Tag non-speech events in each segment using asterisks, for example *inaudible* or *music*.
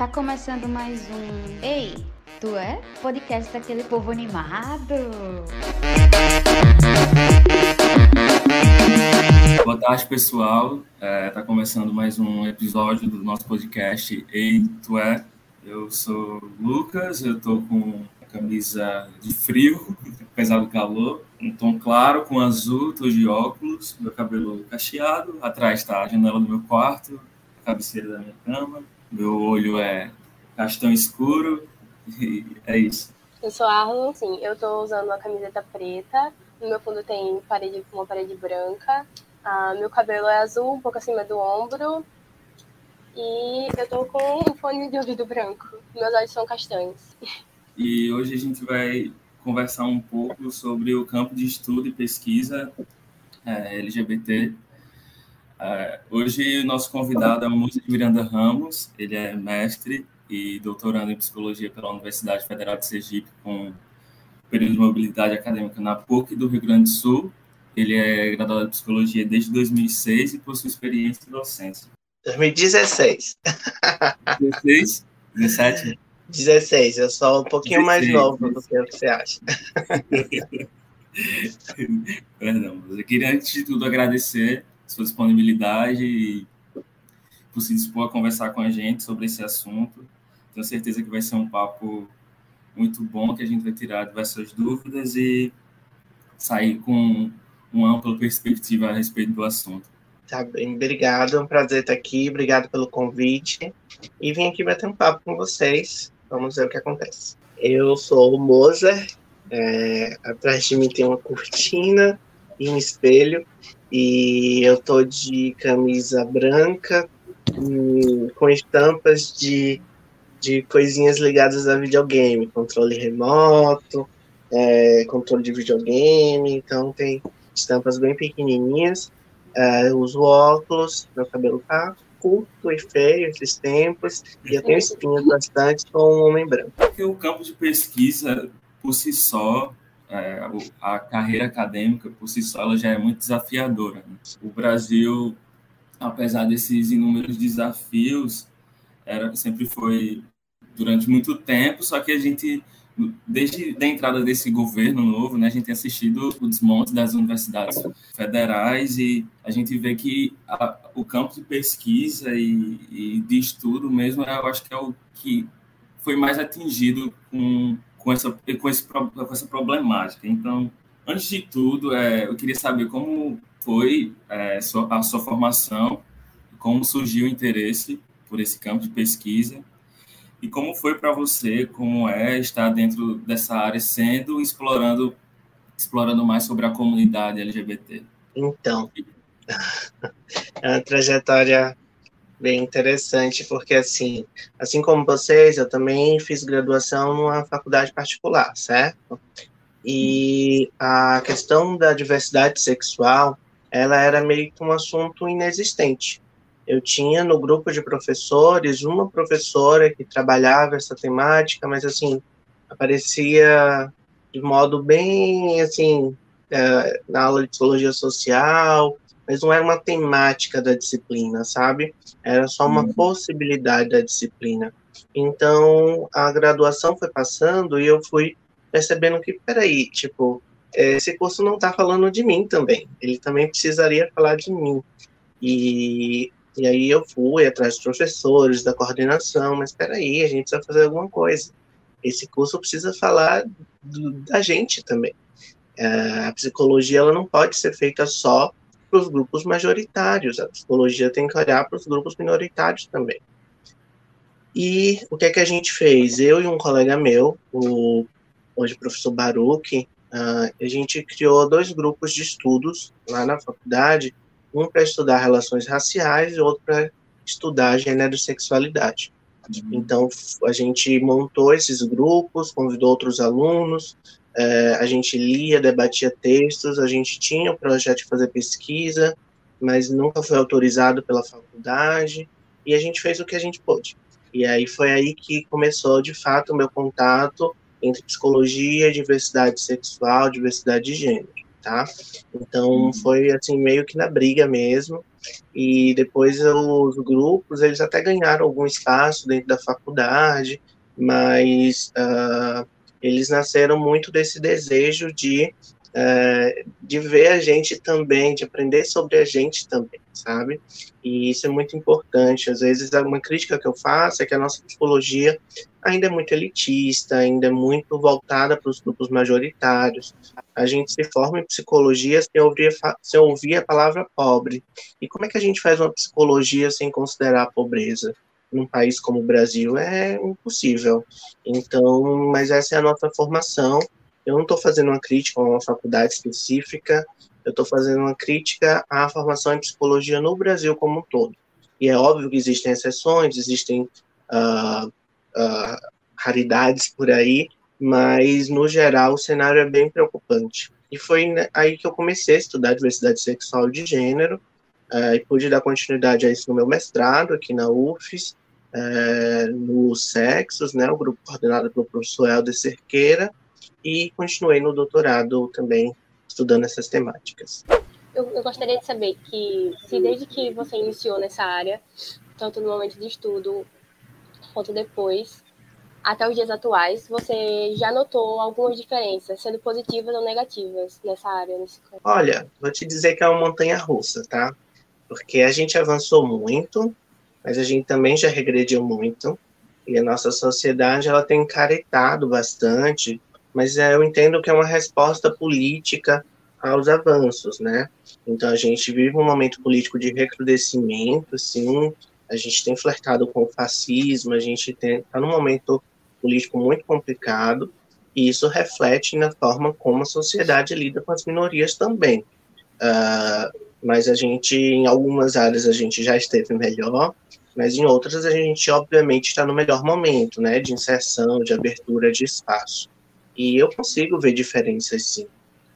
Tá começando mais um Ei, tu é? Podcast daquele povo animado. Boa tarde, pessoal. É, tá começando mais um episódio do nosso podcast Ei, tu é? Eu sou Lucas, eu tô com camisa de frio, apesar do calor, um tom claro com azul, tô de óculos, meu cabelo cacheado, atrás está a janela do meu quarto, a cabeceira da minha cama, meu olho é castanho escuro e é isso. Eu sou Arlo, sim, eu tô usando uma camiseta preta, no meu fundo tem parede, uma parede branca, ah, meu cabelo é azul, um pouco acima do ombro, e eu tô com um fone de ouvido branco, meus olhos são castanhos. E hoje a gente vai conversar um pouco sobre o campo de estudo e pesquisa é, LGBT. É, hoje o nosso convidado é o de Miranda Ramos, ele é mestre e doutorando em psicologia pela Universidade Federal de Sergipe com período de mobilidade acadêmica na PUC do Rio Grande do Sul. Ele é graduado em psicologia desde 2006 e possui experiência em docência. 2016. 16? 17? 16, eu sou um pouquinho 16, mais novo do que você acha. *laughs* Perdão, eu queria, antes de tudo, agradecer sua disponibilidade e por se dispor a conversar com a gente sobre esse assunto. Tenho certeza que vai ser um papo muito bom, que a gente vai tirar diversas dúvidas e sair com uma ampla perspectiva a respeito do assunto. Tá bem, obrigado, é um prazer estar aqui, obrigado pelo convite. E vim aqui bater um papo com vocês Vamos ver o que acontece. Eu sou o Mozart. É, atrás de mim tem uma cortina e um espelho. E eu tô de camisa branca com estampas de, de coisinhas ligadas a videogame, controle remoto, é, controle de videogame. Então tem estampas bem pequenininhas. É, uso óculos, meu cabelo tá curto e feio esses tempos, e eu tenho espinhas bastante com um homem branco. Porque o campo de pesquisa, por si só, é, a carreira acadêmica, por si só, já é muito desafiadora. Né? O Brasil, apesar desses inúmeros desafios, era, sempre foi durante muito tempo, só que a gente desde a entrada desse governo novo, né, a gente tem assistido o desmonte das universidades federais e a gente vê que a, o campo de pesquisa e, e, de estudo mesmo, eu acho que é o que foi mais atingido com, com, essa, com, esse, com essa problemática. Então, antes de tudo, é, eu queria saber como foi é, a sua formação, como surgiu o interesse por esse campo de pesquisa e como foi para você, como é estar dentro dessa área, sendo explorando explorando mais sobre a comunidade LGBT? Então, *laughs* é uma trajetória bem interessante, porque assim, assim como vocês, eu também fiz graduação numa faculdade particular, certo? E a questão da diversidade sexual, ela era meio que um assunto inexistente eu tinha no grupo de professores uma professora que trabalhava essa temática, mas assim aparecia de modo bem assim é, na aula de psicologia social, mas não era uma temática da disciplina, sabe? Era só uma uhum. possibilidade da disciplina. Então a graduação foi passando e eu fui percebendo que peraí, tipo esse curso não está falando de mim também. Ele também precisaria falar de mim. E e aí eu fui atrás dos professores, da coordenação, mas espera aí, a gente precisa fazer alguma coisa. Esse curso precisa falar do, da gente também. É, a psicologia ela não pode ser feita só para os grupos majoritários, a psicologia tem que olhar para os grupos minoritários também. E o que é que a gente fez? Eu e um colega meu, o hoje professor Baruch, uh, a gente criou dois grupos de estudos lá na faculdade um para estudar relações raciais e outro para estudar gênero e sexualidade. Uhum. Então, a gente montou esses grupos, convidou outros alunos, é, a gente lia, debatia textos, a gente tinha o projeto de fazer pesquisa, mas nunca foi autorizado pela faculdade, e a gente fez o que a gente pôde. E aí foi aí que começou, de fato, o meu contato entre psicologia, diversidade sexual, diversidade de gênero tá? Então uhum. foi assim meio que na briga mesmo. E depois os grupos, eles até ganharam algum espaço dentro da faculdade, mas uh, eles nasceram muito desse desejo de é, de ver a gente também, de aprender sobre a gente também, sabe? E isso é muito importante. Às vezes, uma crítica que eu faço é que a nossa psicologia ainda é muito elitista, ainda é muito voltada para os grupos majoritários. A gente se forma em psicologia sem ouvir, sem ouvir a palavra pobre. E como é que a gente faz uma psicologia sem considerar a pobreza? Num país como o Brasil é impossível. Então, mas essa é a nossa formação eu não estou fazendo uma crítica a uma faculdade específica, eu estou fazendo uma crítica à formação em psicologia no Brasil como um todo. E é óbvio que existem exceções, existem uh, uh, raridades por aí, mas no geral o cenário é bem preocupante. E foi aí que eu comecei a estudar diversidade sexual de gênero, uh, e pude dar continuidade a isso no meu mestrado aqui na UFES, uh, no Sexos, né, o grupo coordenado pelo professor Helder Cerqueira, e continuei no doutorado também estudando essas temáticas. Eu, eu, gostaria de saber que, se desde que você iniciou nessa área, tanto no momento de estudo quanto depois, até os dias atuais, você já notou algumas diferenças, sendo positivas ou negativas nessa área? Nesse campo? Olha, vou te dizer que é uma montanha russa, tá? Porque a gente avançou muito, mas a gente também já regrediu muito, e a nossa sociedade ela tem encaretado bastante mas é, eu entendo que é uma resposta política aos avanços, né? Então a gente vive um momento político de recrudescimento, sim, a gente tem flertado com o fascismo, a gente está num momento político muito complicado, e isso reflete na forma como a sociedade lida com as minorias também. Uh, mas a gente, em algumas áreas, a gente já esteve melhor, mas em outras a gente, obviamente, está no melhor momento, né, de inserção, de abertura de espaço. E eu consigo ver diferenças sim,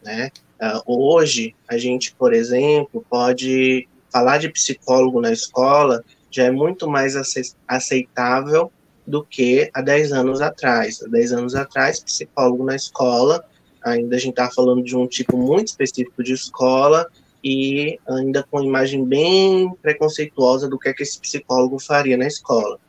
né? Uh, hoje, a gente, por exemplo, pode falar de psicólogo na escola já é muito mais aceitável do que há 10 anos atrás. Há 10 anos atrás, psicólogo na escola, ainda a gente está falando de um tipo muito específico de escola e ainda com imagem bem preconceituosa do que, é que esse psicólogo faria na escola.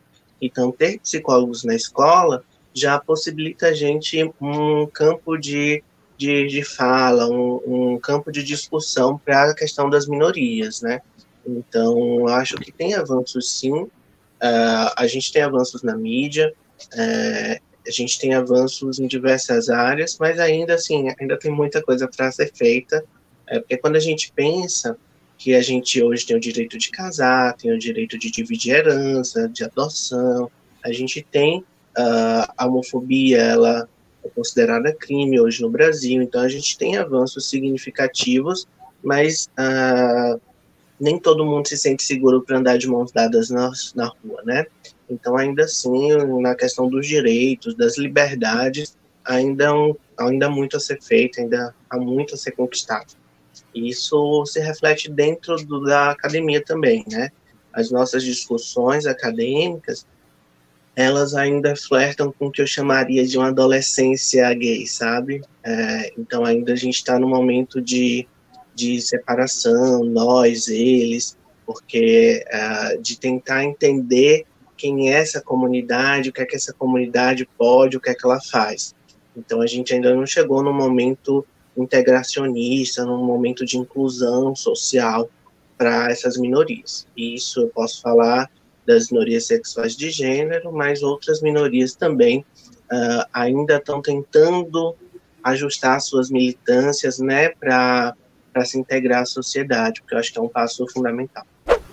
Então, ter psicólogos na escola já possibilita a gente um campo de, de, de fala, um, um campo de discussão para a questão das minorias, né? Então, acho que tem avanços sim, uh, a gente tem avanços na mídia, uh, a gente tem avanços em diversas áreas, mas ainda assim, ainda tem muita coisa para ser feita, é, porque quando a gente pensa que a gente hoje tem o direito de casar, tem o direito de dividir herança, de adoção, a gente tem uh, a homofobia ela é considerada crime hoje no Brasil, então a gente tem avanços significativos, mas uh, nem todo mundo se sente seguro para andar de mãos dadas na, na rua, né? Então, ainda assim, na questão dos direitos, das liberdades, ainda, um, ainda muito a ser feito, ainda há muito a ser conquistado. E isso se reflete dentro do, da academia também, né? As nossas discussões acadêmicas, elas ainda flertam com o que eu chamaria de uma adolescência gay, sabe? É, então ainda a gente está no momento de, de separação, nós, eles, porque é, de tentar entender quem é essa comunidade, o que é que essa comunidade pode, o que é que ela faz. Então a gente ainda não chegou no momento integracionista, num momento de inclusão social para essas minorias. Isso eu posso falar das minorias sexuais de gênero, mas outras minorias também uh, ainda estão tentando ajustar suas militâncias, né, para se integrar à sociedade, porque eu acho que é um passo fundamental.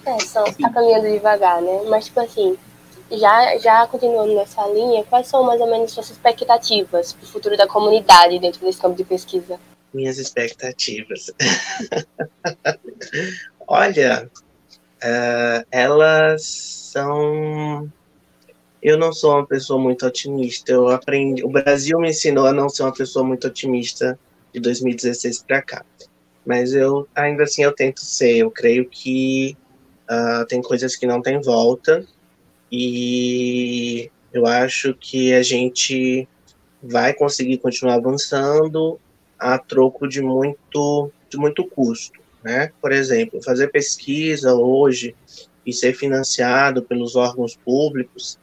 É, só está caminhando devagar, né? Mas, tipo assim, já, já continuando nessa linha, quais são mais ou menos suas expectativas para o futuro da comunidade dentro desse campo de pesquisa? Minhas expectativas. *laughs* Olha, uh, elas são. Eu não sou uma pessoa muito otimista. Eu aprendi. O Brasil me ensinou a não ser uma pessoa muito otimista de 2016 para cá. Mas eu ainda assim eu tento ser. Eu creio que uh, tem coisas que não tem volta e eu acho que a gente vai conseguir continuar avançando a troco de muito de muito custo. né? Por exemplo, fazer pesquisa hoje e ser financiado pelos órgãos públicos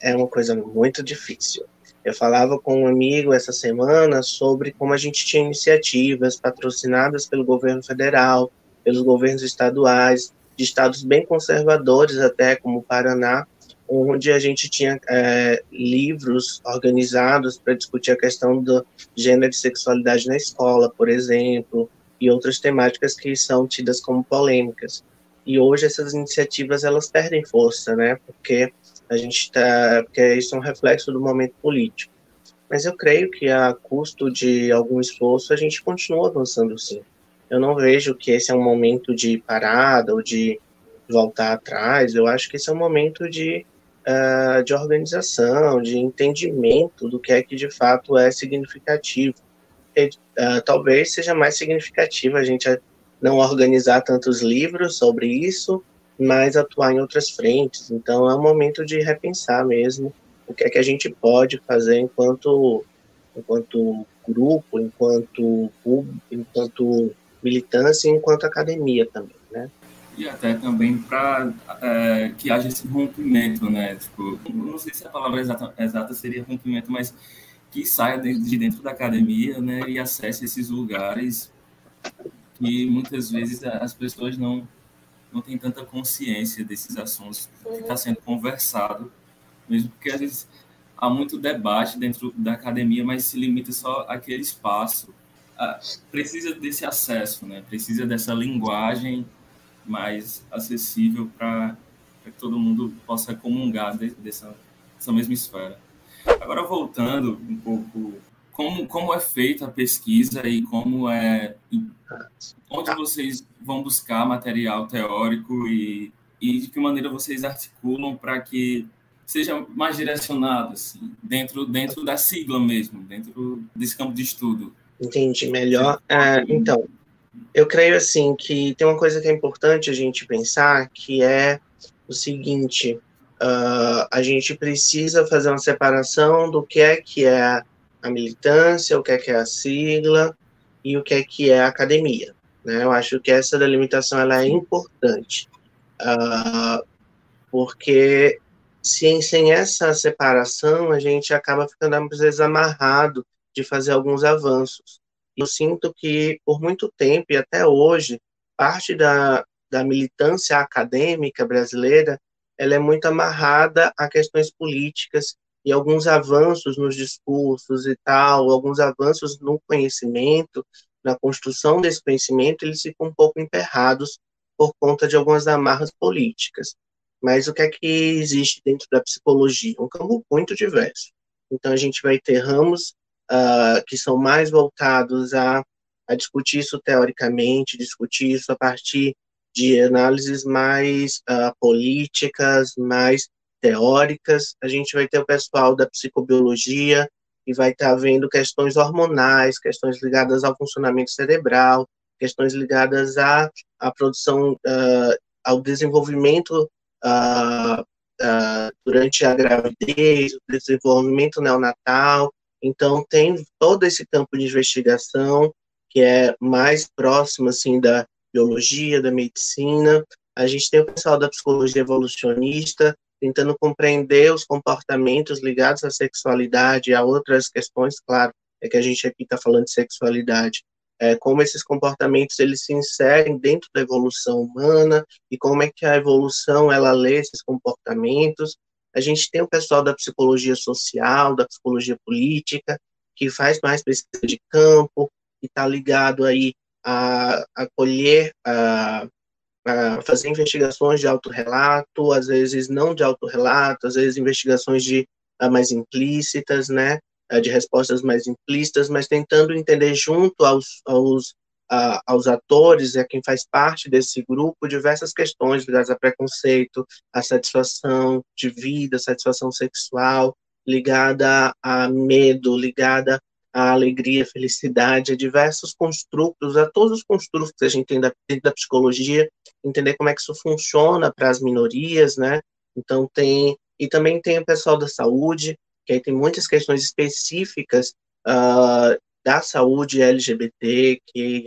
é uma coisa muito difícil. Eu falava com um amigo essa semana sobre como a gente tinha iniciativas patrocinadas pelo governo federal, pelos governos estaduais, de estados bem conservadores até, como o Paraná, onde a gente tinha é, livros organizados para discutir a questão do gênero e sexualidade na escola, por exemplo, e outras temáticas que são tidas como polêmicas. E hoje essas iniciativas elas perdem força, né? Porque a gente está, porque isso é um reflexo do momento político. Mas eu creio que a custo de algum esforço a gente continua avançando sim. Eu não vejo que esse é um momento de parada ou de voltar atrás. Eu acho que esse é um momento de uh, de organização, de entendimento do que é que de fato é significativo. E, uh, talvez seja mais significativo a gente não organizar tantos livros sobre isso, mas atuar em outras frentes. Então é um momento de repensar mesmo o que é que a gente pode fazer enquanto enquanto grupo, enquanto enquanto militância, enquanto academia também, né? E até também para é, que haja esse rompimento, né? Tipo, não sei se a palavra exata, exata seria rompimento, mas que saia de dentro da academia, né? E acesse esses lugares que muitas vezes as pessoas não não têm tanta consciência desses assuntos que está sendo conversado, mesmo porque às vezes há muito debate dentro da academia, mas se limita só aquele espaço. Ah, precisa desse acesso, né? Precisa dessa linguagem mais acessível para que todo mundo possa comungar de, dessa, dessa mesma esfera. Agora, voltando um pouco, como, como é feita a pesquisa e como é. Onde vocês vão buscar material teórico e, e de que maneira vocês articulam para que seja mais direcionado, assim, dentro, dentro da sigla mesmo, dentro desse campo de estudo? Entendi melhor. É, então, eu creio assim que tem uma coisa que é importante a gente pensar, que é o seguinte: uh, a gente precisa fazer uma separação do que é que é a militância, o que é que é a sigla e o que é que é a academia. Né? Eu acho que essa delimitação ela é importante, uh, porque sem, sem essa separação a gente acaba ficando às vezes amarrado de fazer alguns avanços eu sinto que, por muito tempo e até hoje, parte da, da militância acadêmica brasileira ela é muito amarrada a questões políticas e alguns avanços nos discursos e tal, alguns avanços no conhecimento, na construção desse conhecimento, eles ficam um pouco emperrados por conta de algumas amarras políticas. Mas o que é que existe dentro da psicologia? Um campo muito diverso. Então, a gente vai ter ramos uh, que são mais voltados a, a discutir isso teoricamente, discutir isso a partir de análises mais uh, políticas, mais teóricas. A gente vai ter o pessoal da psicobiologia e vai estar vendo questões hormonais, questões ligadas ao funcionamento cerebral, questões ligadas à, à produção, uh, ao desenvolvimento uh, uh, durante a gravidez, o desenvolvimento neonatal, então, tem todo esse campo de investigação que é mais próximo, assim, da biologia, da medicina. A gente tem o pessoal da psicologia evolucionista tentando compreender os comportamentos ligados à sexualidade e a outras questões, claro, é que a gente aqui está falando de sexualidade, é, como esses comportamentos eles se inserem dentro da evolução humana e como é que a evolução ela lê esses comportamentos a gente tem o pessoal da psicologia social, da psicologia política, que faz mais pesquisa de campo, e está ligado aí a, a colher, a, a fazer investigações de autorrelato, às vezes não de autorrelato, às vezes investigações de a, mais implícitas, né, de respostas mais implícitas, mas tentando entender junto aos, aos aos atores, a quem faz parte desse grupo, diversas questões ligadas a preconceito, a satisfação de vida, satisfação sexual, ligada a medo, ligada à alegria, felicidade, a diversos construtos, a todos os construtos que a gente tem dentro da psicologia, entender como é que isso funciona para as minorias, né? Então tem e também tem o pessoal da saúde, que aí tem muitas questões específicas uh, da saúde LGBT, que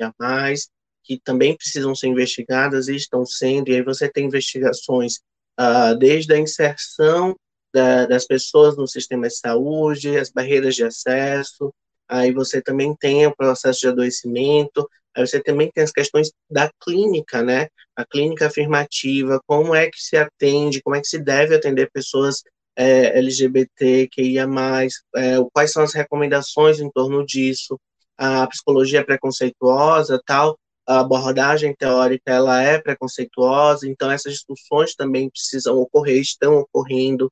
que também precisam ser investigadas e estão sendo, e aí você tem investigações uh, desde a inserção da, das pessoas no sistema de saúde, as barreiras de acesso, aí você também tem o processo de adoecimento, aí você também tem as questões da clínica, né? A clínica afirmativa, como é que se atende, como é que se deve atender pessoas é, LGBT, que ia mais, é, quais são as recomendações em torno disso, a psicologia preconceituosa, tal, a abordagem teórica ela é preconceituosa, então essas discussões também precisam ocorrer, estão ocorrendo,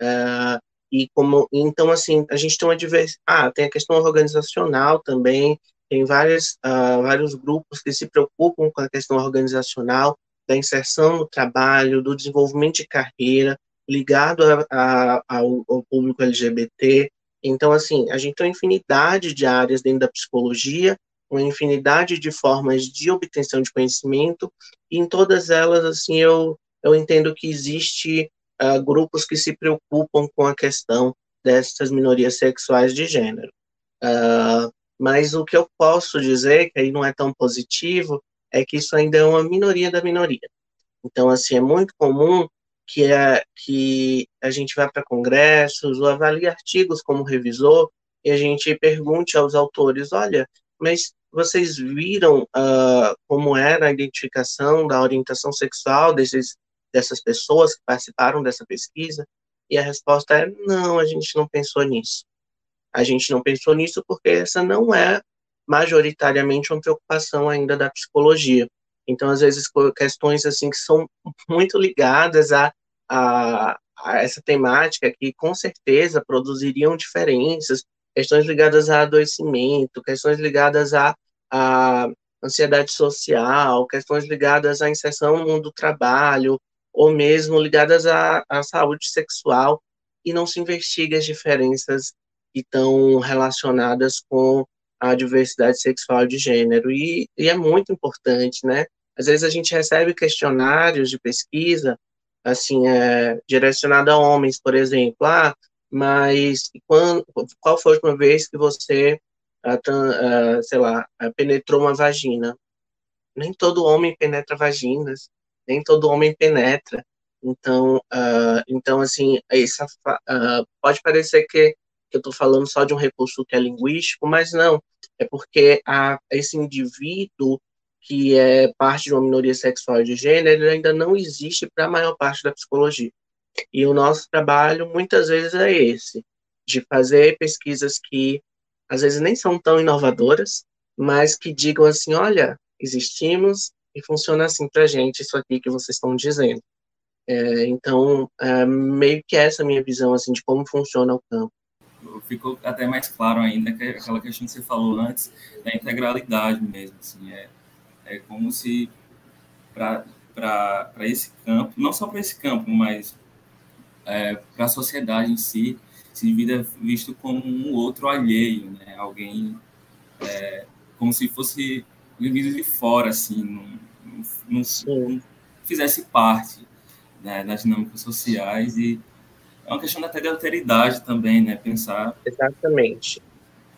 é, e como, então assim, a gente tem uma diversidade, ah, tem a questão organizacional também, tem várias, uh, vários grupos que se preocupam com a questão organizacional, da inserção no trabalho, do desenvolvimento de carreira, ligado a, a, ao, ao, público LGBT. Então, assim, a gente tem uma infinidade de áreas dentro da psicologia, uma infinidade de formas de obtenção de conhecimento, e em todas elas, assim, eu, eu entendo que existe uh, grupos que se preocupam com a questão dessas minorias sexuais de gênero. Uh, mas o que eu posso dizer, que aí não é tão positivo, é que isso ainda é uma minoria da minoria. Então, assim, é muito comum que, é, que a gente vá para congressos ou avalie artigos como revisor e a gente pergunte aos autores, olha, mas vocês viram uh, como era a identificação da orientação sexual desses, dessas pessoas que participaram dessa pesquisa? E a resposta é, não, a gente não pensou nisso. A gente não pensou nisso porque essa não é majoritariamente uma preocupação ainda da psicologia. Então, às vezes, questões assim que são muito ligadas a, a, a essa temática que, com certeza, produziriam diferenças, questões ligadas a adoecimento, questões ligadas a, a ansiedade social, questões ligadas à inserção no mundo do trabalho, ou mesmo ligadas à, à saúde sexual, e não se investiga as diferenças que estão relacionadas com a diversidade sexual de gênero. E, e, é muito importante, né? Às vezes a gente recebe questionários de pesquisa, assim, é, direcionado a homens, por exemplo. Ah, mas quando, qual foi a última vez que você, ah, ah, sei lá, ah, penetrou uma vagina? Nem todo homem penetra vaginas, nem todo homem penetra. Então, uh, então assim, essa, uh, pode parecer que que eu estou falando só de um recurso que é linguístico, mas não, é porque a, esse indivíduo que é parte de uma minoria sexual de gênero ainda não existe para a maior parte da psicologia. E o nosso trabalho muitas vezes é esse, de fazer pesquisas que às vezes nem são tão inovadoras, mas que digam assim, olha, existimos e funciona assim para gente isso aqui que vocês estão dizendo. É, então, é, meio que essa é a minha visão assim de como funciona o campo ficou até mais claro ainda que aquela questão que você falou antes da integralidade mesmo. Assim, é, é como se para esse campo, não só para esse campo, mas é, para a sociedade em si, se vida visto como um outro alheio, né? Alguém é, como se fosse vivido de fora, assim, não, não, não fizesse parte né, das dinâmicas sociais e é uma questão até de alteridade também, né? Pensar. Exatamente.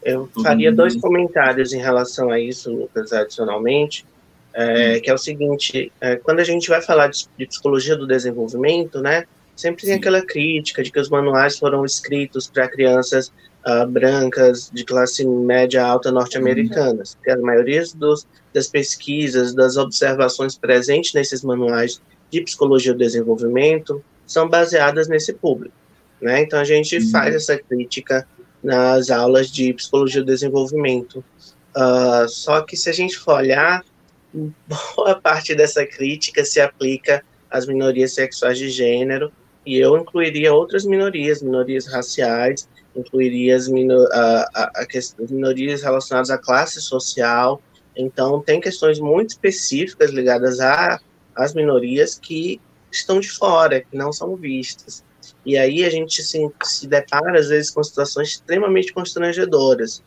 Eu faria dois comentários em relação a isso, Lucas, adicionalmente, é, hum. que é o seguinte: é, quando a gente vai falar de, de, psicologia do desenvolvimento, né? Sempre tem Sim. aquela crítica de que os manuais foram escritos para crianças uh, brancas de classe média alta norte-americanas. Uhum. A maioria dos, das pesquisas, das observações presentes nesses manuais de psicologia do desenvolvimento são baseadas nesse público. Né? Então a gente uhum. faz essa crítica nas aulas de psicologia do desenvolvimento. Uh, só que se a gente for olhar, boa parte dessa crítica se aplica às minorias sexuais de gênero, e eu incluiria outras minorias, minorias raciais, incluiria as, minor, a, a, minorias relacionadas à classe social. Então, tem questões muito específicas ligadas às minorias que estão de fora, que não são vistas. E aí a gente se, se depara, às vezes, com situações extremamente constrangedoras.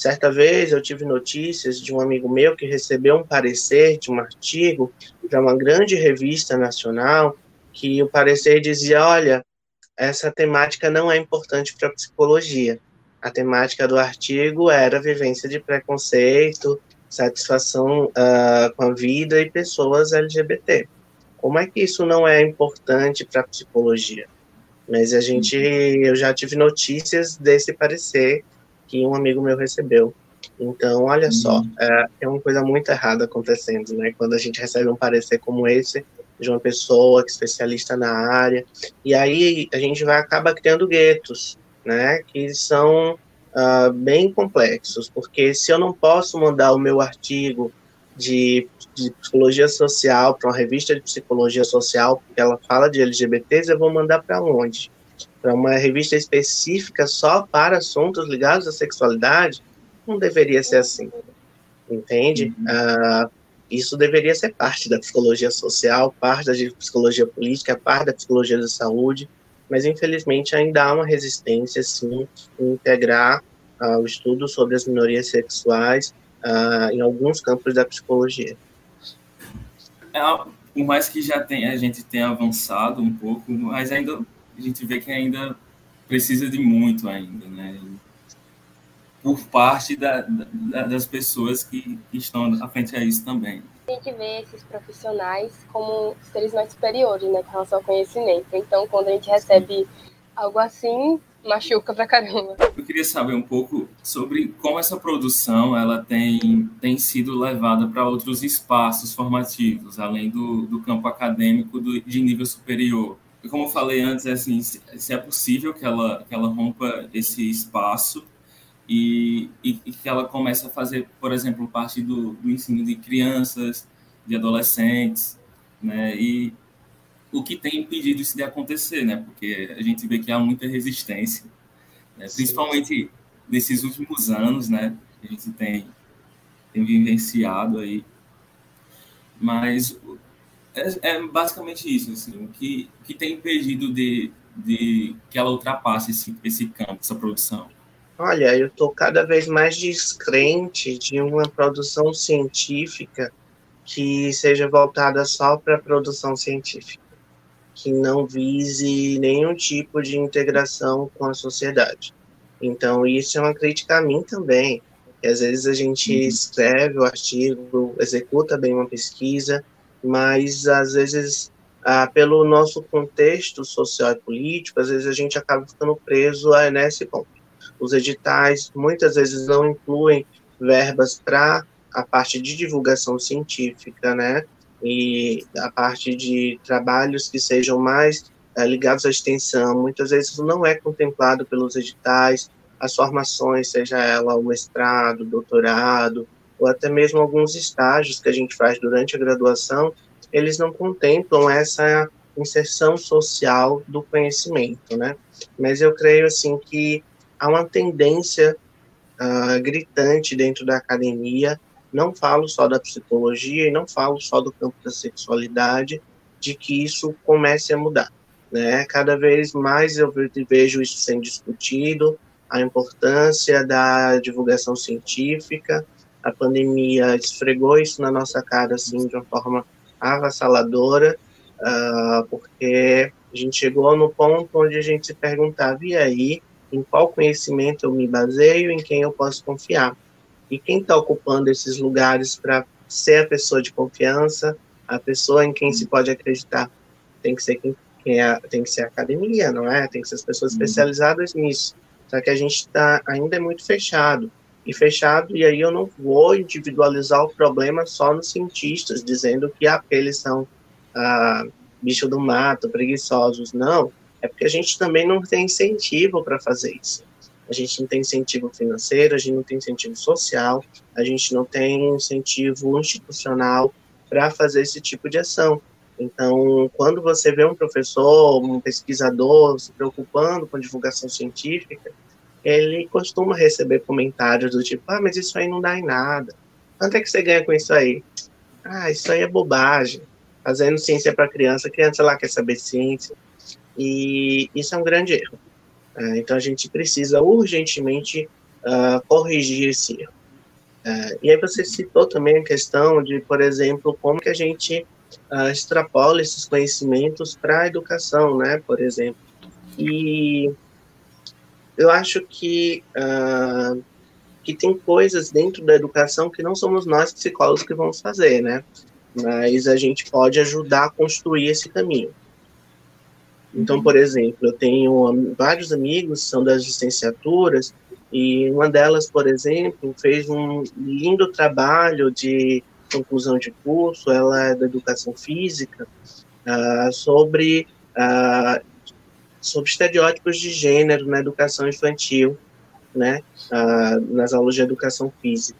Certa vez eu tive notícias de um amigo meu que recebeu um parecer de um artigo para uma grande revista nacional, que o parecer dizia: olha, essa temática não é importante para a psicologia. A temática do artigo era vivência de preconceito satisfação uh, com a vida e pessoas LGBT. Como é que isso não é importante para a psicologia? Mas a gente, eu já tive notícias desse parecer que um amigo meu recebeu. Então, olha uhum. só, é, é, uma coisa muito errada acontecendo, né? Quando a gente recebe um parecer como esse de uma pessoa que é especialista na área, e aí a gente vai acaba criando guetos, né? Que são uh, bem complexos, porque se eu não posso mandar o meu artigo de, de psicologia social para uma revista de psicologia social, porque ela fala de LGBTs, eu vou mandar para onde? Para uma revista específica só para assuntos ligados à sexualidade? Não deveria ser assim, entende? Uhum. Uh, isso deveria ser parte da psicologia social, parte da psicologia política, parte da psicologia da saúde, mas infelizmente ainda há uma resistência, sim, em integrar uh, o estudo sobre as minorias sexuais uh, em alguns campos da psicologia. É, por mais que já tenha, a gente tenha avançado um pouco, mas ainda a gente vê que ainda precisa de muito ainda, né? Por parte da, da, das pessoas que, que estão à frente a isso também tem que ver esses profissionais como seres mais superiores, né, com relação ao conhecimento. Então, quando a gente recebe algo assim, machuca pra caramba. Eu queria saber um pouco sobre como essa produção ela tem, tem sido levada para outros espaços formativos, além do, do campo acadêmico do, de nível superior. Como eu falei antes, é assim, se é possível que ela, que ela rompa esse espaço e, e, e, que ela começa a fazer, por exemplo, parte do, do ensino de crianças, de adolescentes, né? E o que tem impedido isso de acontecer, né? Porque a gente vê que há muita resistência, né? principalmente nesses últimos anos, né? A gente tem, tem vivenciado aí. Mas é, é basicamente isso, assim, o que, que tem impedido de, de que ela ultrapasse esse, esse campo, essa produção. Olha, eu estou cada vez mais descrente de uma produção científica que seja voltada só para a produção científica, que não vise nenhum tipo de integração com a sociedade. Então, isso é uma crítica a mim também. Que às vezes a gente uhum. escreve o artigo, executa bem uma pesquisa, mas às vezes, ah, pelo nosso contexto social e político, às vezes a gente acaba ficando preso a, nesse ponto os editais muitas vezes não incluem verbas para a parte de divulgação científica, né? E a parte de trabalhos que sejam mais é, ligados à extensão, muitas vezes não é contemplado pelos editais, as formações, seja ela o mestrado, doutorado, ou até mesmo alguns estágios que a gente faz durante a graduação, eles não contemplam essa inserção social do conhecimento, né? Mas eu creio, assim, que há uma tendência uh, gritante dentro da academia, não falo só da psicologia e não falo só do campo da sexualidade, de que isso comece a mudar. Né? Cada vez mais eu vejo isso sendo discutido, a importância da divulgação científica, a pandemia esfregou isso na nossa cara assim de uma forma avassaladora, uh, porque a gente chegou no ponto onde a gente se perguntava, e aí, em qual conhecimento eu me baseio, em quem eu posso confiar. E quem está ocupando esses lugares para ser a pessoa de confiança, a pessoa em quem se pode acreditar, tem que ser quem, quem é, tem que ser a academia, não é? Tem que ser as pessoas uhum. especializadas nisso. Só que a gente está ainda é muito fechado e fechado e aí eu não vou individualizar o problema só nos cientistas dizendo que aqueles são ah, bicho do mato, preguiçosos. Não, é porque a gente também não tem incentivo para fazer isso. A gente não tem incentivo financeiro, a gente não tem incentivo social, a gente não tem incentivo institucional para fazer esse tipo de ação. Então, quando você vê um professor, um pesquisador se preocupando com divulgação científica, ele costuma receber comentários do tipo: ah, mas isso aí não dá em nada. Quanto é que você ganha com isso aí? Ah, isso aí é bobagem. Fazendo ciência para criança, a criança lá quer saber ciência. E isso é um grande erro. Uh, então a gente precisa urgentemente uh, corrigir esse erro. Uh, e aí você citou também a questão de, por exemplo, como que a gente extrapola esses conhecimentos para a educação, né, por exemplo. E eu acho que que tem coisas dentro da educação que não somos nós psicólogos que vamos fazer, né? Mas a gente pode ajudar a construir esse caminho. Então, por exemplo, eu tenho vários amigos que são das licenciaturas e uma delas, por exemplo, fez um lindo trabalho de conclusão de curso, ela é da educação física, uh, sobre, uh, sobre estereótipos de gênero na educação infantil, né, uh, nas aulas de educação física.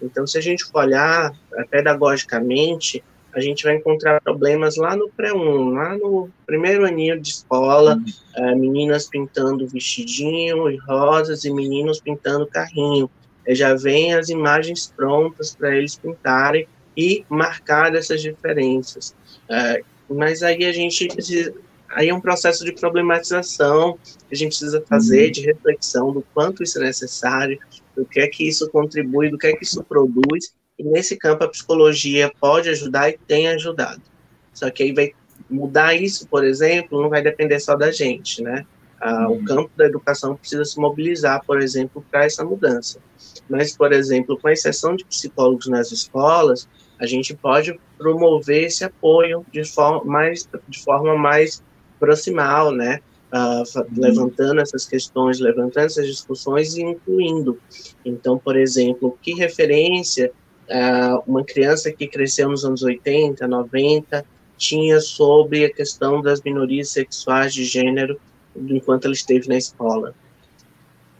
Então, se a gente for olhar pedagogicamente, a gente vai encontrar problemas lá no pré-1, lá no primeiro aninho de escola, uhum. meninas pintando vestidinho e rosas e meninos pintando carrinho. já vem as imagens prontas para eles pintarem e marcar essas diferenças. Uh, mas aí a gente precisa, aí é um processo de problematização que a gente precisa fazer, uhum. de reflexão do quanto isso é necessário, do que é que isso contribui, do que é que isso produz, e nesse campo a psicologia pode ajudar e tem ajudado. Só que aí vai mudar isso, por exemplo, não vai depender só da gente, né? Ah, uhum. O campo da educação precisa se mobilizar, por exemplo, para essa mudança. Mas, por exemplo, com exceção de psicólogos nas escolas, a gente pode promover esse apoio de forma mais, de forma mais proximal, né? Uh, levantando essas questões, levantando essas discussões e incluindo. Então, por exemplo, que referência uh, uma criança que cresceu nos anos 80, 90 tinha sobre a questão das minorias sexuais de gênero enquanto ela esteve na escola?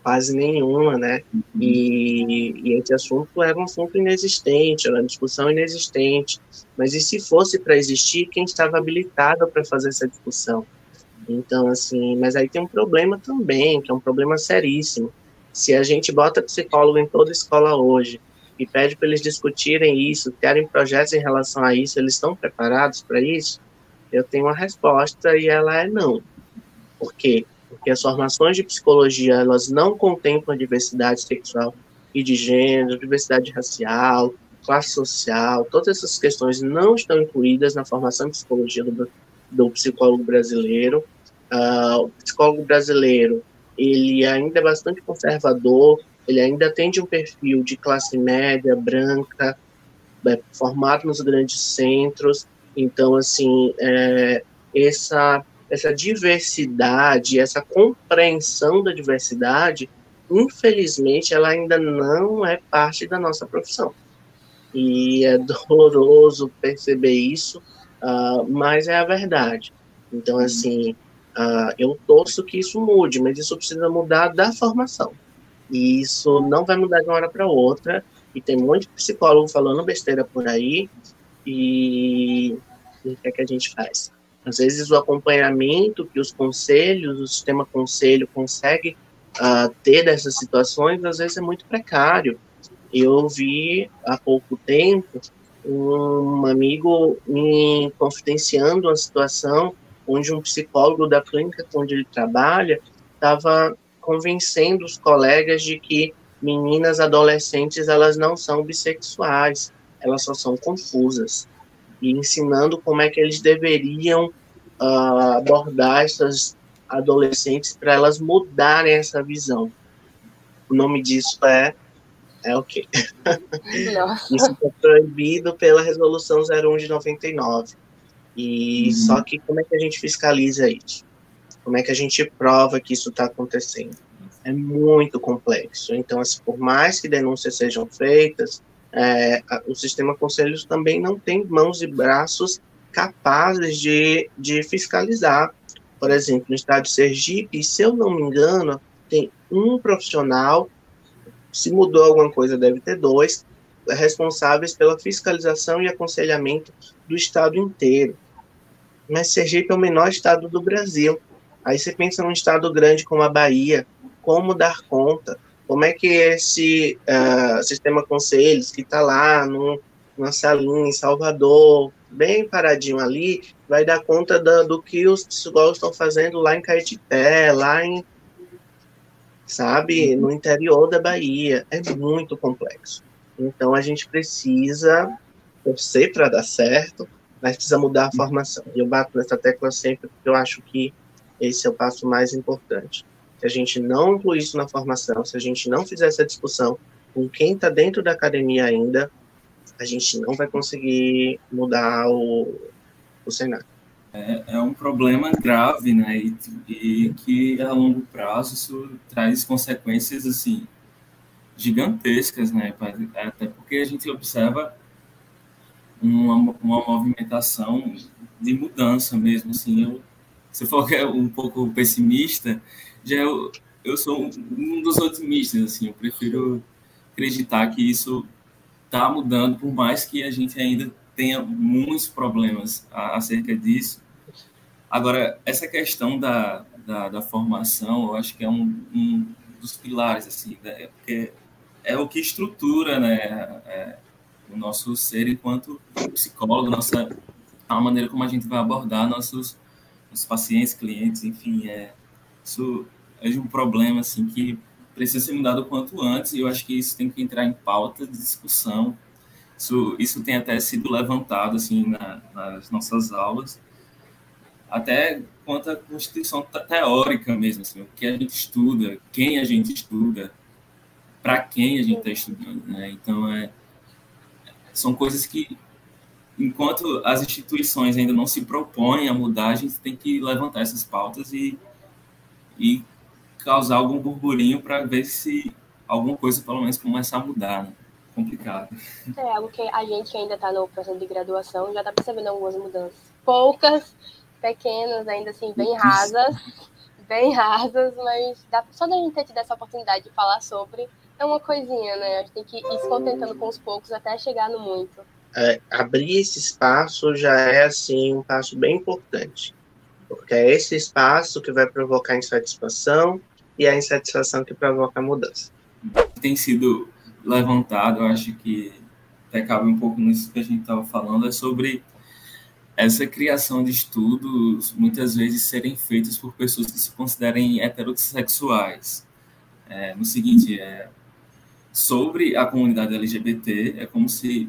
Quase nenhuma, né? Uhum. E, e, esse assunto era um assunto inexistente, era uma discussão inexistente. Mas e se fosse para existir, quem estava habilitado para fazer essa discussão? Então, assim, mas aí tem um problema também, que é um problema seríssimo. Se a gente bota psicólogo em toda escola hoje e pede para eles discutirem isso, terem projetos em relação a isso, eles estão preparados para isso? Eu tenho uma resposta e ela é não. Por quê? Porque as formações de psicologia elas não contemplam diversidade sexual e de gênero, diversidade racial, classe social, todas essas questões não estão incluídas na formação de psicologia do, do psicólogo brasileiro. Uh, o psicólogo brasileiro ele ainda é bastante conservador, ele ainda atende um perfil de classe média, branca, é, formado nos grandes centros. Então, assim, é, essa essa diversidade, essa compreensão da diversidade, infelizmente, ela ainda não é parte da nossa profissão. E é doloroso perceber isso, uh, mas é a verdade. Então, assim, uh, eu torço que isso mude, mas isso precisa mudar da formação. E isso não vai mudar de uma hora para outra. E tem um monte de psicólogo falando besteira por aí. E, e o que é que a gente faz? Às vezes, o acompanhamento que os conselhos, o sistema conselho consegue uh, ter dessas situações, às vezes é muito precário. Eu vi há pouco tempo um amigo me confidenciando uma situação onde um psicólogo da clínica onde ele trabalha estava convencendo os colegas de que meninas adolescentes elas não são bissexuais, elas só são confusas e ensinando como é que eles deveriam uh, abordar essas adolescentes para elas mudarem essa visão. O nome disso é é o quê? *laughs* Isso foi proibido pela resolução 01 de 99. E uhum. só que como é que a gente fiscaliza isso? Como é que a gente prova que isso está acontecendo? É muito complexo. Então, assim, por mais que denúncias sejam feitas, é, o sistema conselhos também não tem mãos e braços capazes de, de fiscalizar. Por exemplo, no estado de Sergipe, se eu não me engano, tem um profissional, se mudou alguma coisa, deve ter dois, responsáveis pela fiscalização e aconselhamento do estado inteiro. Mas Sergipe é o menor estado do Brasil. Aí você pensa num estado grande como a Bahia, como dar conta? Como é que esse uh, sistema conselhos, que está lá no, numa salinha em Salvador, bem paradinho ali, vai dar conta do, do que os psicólogos estão fazendo lá em Caetité, lá em, sabe, no interior da Bahia. É muito complexo. Então a gente precisa torcer para dar certo, mas precisa mudar a formação. E eu bato nessa tecla sempre porque eu acho que esse é o passo mais importante. Se a gente não incluir isso na formação, se a gente não fizer essa discussão, com quem está dentro da academia ainda, a gente não vai conseguir mudar o, o cenário. É, é um problema grave, né? E, e, que a longo prazo isso traz consequências assim gigantescas, né? Até porque a gente observa uma, uma movimentação de mudança mesmo, assim. Eu, falou que é um pouco pessimista, já eu, eu sou um dos otimistas, assim. Eu prefiro acreditar que isso está mudando, por mais que a gente ainda tenha muitos problemas acerca disso. Agora, essa questão da, da, da, formação, eu acho que é um, um dos pilares, assim, né? porque é o que estrutura né, é, o nosso ser enquanto psicólogo, nossa, a maneira como a gente vai abordar nossos, nossos pacientes, clientes, enfim, é, isso é um problema assim, que precisa ser mudado o quanto antes, e eu acho que isso tem que entrar em pauta de discussão. Isso, isso tem até sido levantado assim na, nas nossas aulas, até quanto à constituição teórica mesmo, assim, o que a gente estuda, quem a gente estuda, para quem a gente está estudando, né? Então é são coisas que enquanto as instituições ainda não se propõem a mudar, a gente tem que levantar essas pautas e, e causar algum burburinho para ver se alguma coisa pelo menos começa a mudar. Né? Complicado. É algo que a gente ainda está no processo de graduação já está percebendo algumas mudanças. Poucas, pequenas, ainda assim, bem rasas, bem rasas, mas dá, só da gente ter tido essa oportunidade de falar sobre é uma coisinha, né? A gente tem que ir se contentando com os poucos até chegar no muito. É, abrir esse espaço já é, assim, um passo bem importante. Porque é esse espaço que vai provocar insatisfação e a insatisfação que provoca a mudança. Tem sido levantado, eu acho que até cabe um pouco nisso que a gente estava falando, é sobre essa criação de estudos muitas vezes serem feitos por pessoas que se considerem heterossexuais. É, no seguinte, é, sobre a comunidade LGBT, é como se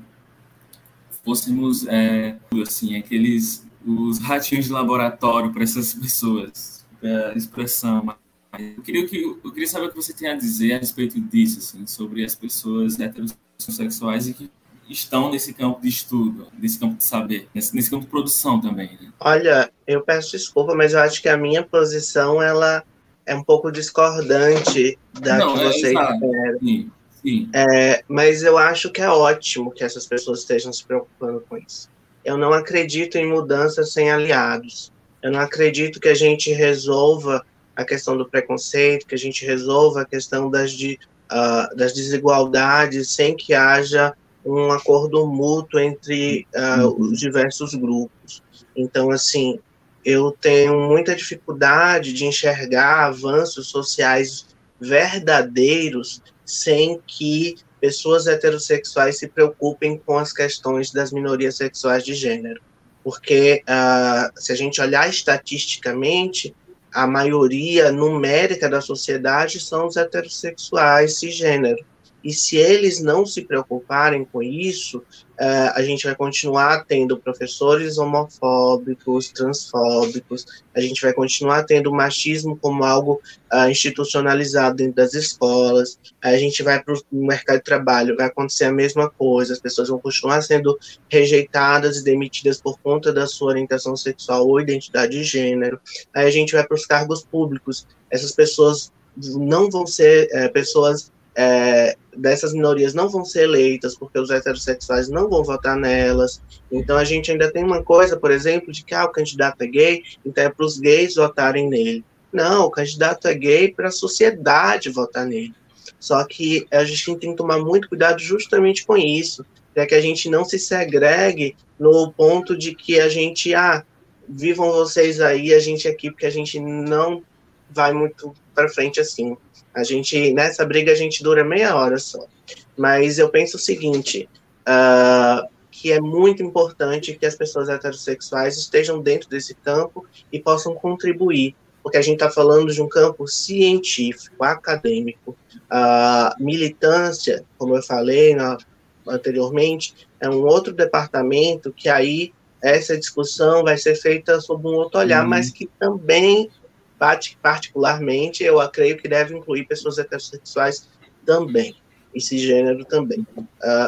fôssemos, é, assim, aqueles os ratinhos de laboratório para essas pessoas, a expressão eu queria, que, eu queria saber o que você tem a dizer a respeito disso, assim, sobre as pessoas heterossexuais e que estão nesse campo de estudo, nesse campo de saber, nesse, nesse campo de produção também. Né? Olha, eu peço desculpa, mas eu acho que a minha posição ela é um pouco discordante da Não, que é, você espera. Sim, sim. É, mas eu acho que é ótimo que essas pessoas estejam se preocupando com isso. Eu não acredito em mudanças sem aliados. Eu não acredito que a gente resolva a questão do preconceito, que a gente resolva a questão das, de, uh, das desigualdades sem que haja um acordo mútuo entre uh, os diversos grupos. Então, assim, eu tenho muita dificuldade de enxergar avanços sociais verdadeiros sem que pessoas heterossexuais se preocupem com as questões das minorias sexuais de gênero. Porque, uh, se a gente olhar estatisticamente, a maioria numérica da sociedade são os heterossexuais cisgênero. E se eles não se preocuparem com isso, uh, a gente vai continuar tendo professores homofóbicos, transfóbicos, a gente vai continuar tendo machismo como algo uh, institucionalizado dentro das escolas, a gente vai para o mercado de trabalho, vai acontecer a mesma coisa, as pessoas vão continuar sendo rejeitadas e demitidas por conta da sua orientação sexual ou identidade de gênero, aí a gente vai para os cargos públicos, essas pessoas não vão ser é, pessoas é, dessas minorias não vão ser eleitas porque os heterossexuais não vão votar nelas. Então a gente ainda tem uma coisa, por exemplo, de que ah, o candidato é gay, então é para os gays votarem nele. Não, o candidato é gay para a sociedade votar nele. Só que a gente tem que tomar muito cuidado justamente com isso, para que a gente não se segregue no ponto de que a gente, ah, vivam vocês aí, a gente aqui, porque a gente não vai muito para frente assim. A gente, nessa briga, a gente dura meia hora só. Mas eu penso o seguinte, uh, que é muito importante que as pessoas heterossexuais estejam dentro desse campo e possam contribuir, porque a gente está falando de um campo científico, acadêmico. A uh, militância, como eu falei na, anteriormente, é um outro departamento que aí essa discussão vai ser feita sob um outro olhar, uhum. mas que também particularmente, eu creio que deve incluir pessoas heterossexuais também. e cisgênero também. Uh,